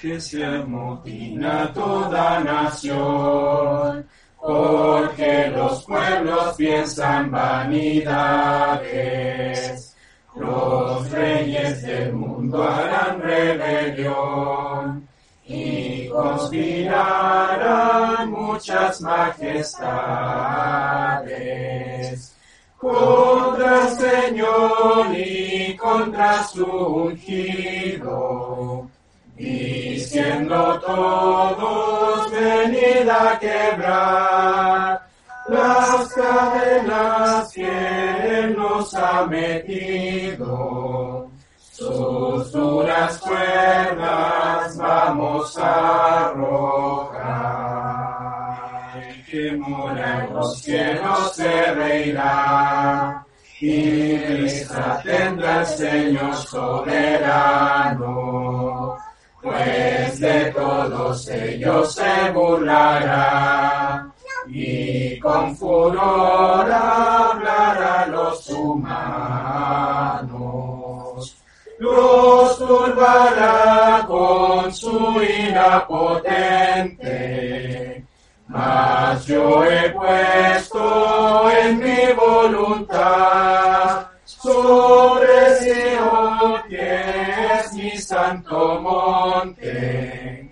que se amotina toda nación, porque los pueblos piensan vanidades. Los reyes del mundo harán rebelión y conspirarán muchas majestades contra el Señor y contra su ungido diciendo todos, venid a quebrar las cadenas que Él nos ha metido. Sus duras cuerdas vamos a arrojar. El que mora en los cielos se reirá y risa tendrá el Señor soberano todos ellos se burlará y con furor hablará a los humanos. Los turbará con su ira potente, mas yo he puesto en mi voluntad sobre Sion santo monte,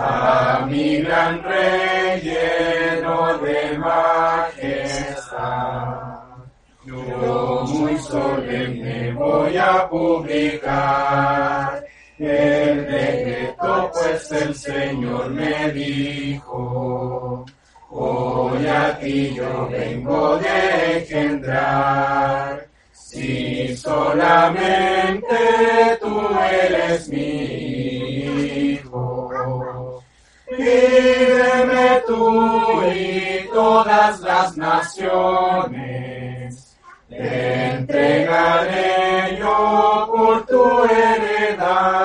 a mi gran rey lleno de majestad. Yo muy solemne voy a publicar el decreto, pues el Señor me dijo, hoy a ti yo vengo de engendrar si solamente tú eres mi hijo, tú y todas las naciones, te entregaré yo por tu heredad.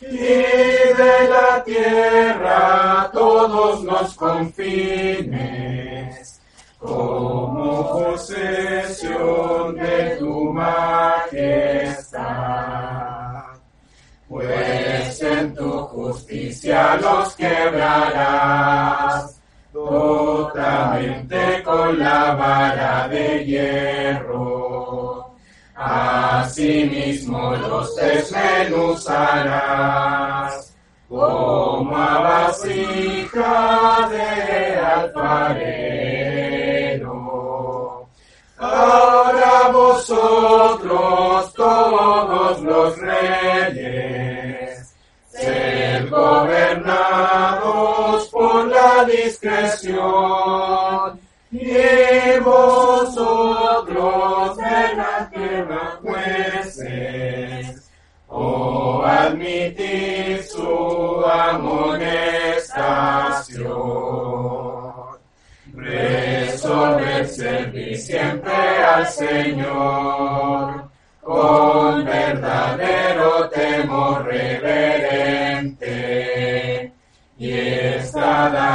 Y de la tierra todos los confines como posesión de tu majestad. En tu justicia los quebrarás totalmente con la vara de hierro. Asimismo los desmenuzarás como a vasija de alfarero. Discreción, y vosotros en la tierra jueces, o admitid su amonestación. Resolver servir siempre al Señor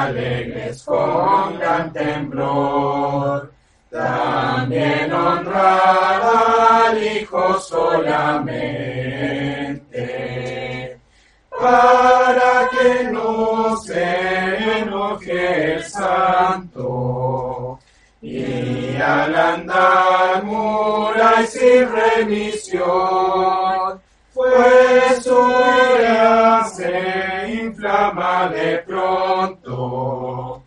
alegres con gran temblor. También honrar al Hijo solamente, para que no se enoje el Santo y al andar y sin remisión, pues su ira se inflama de pronto.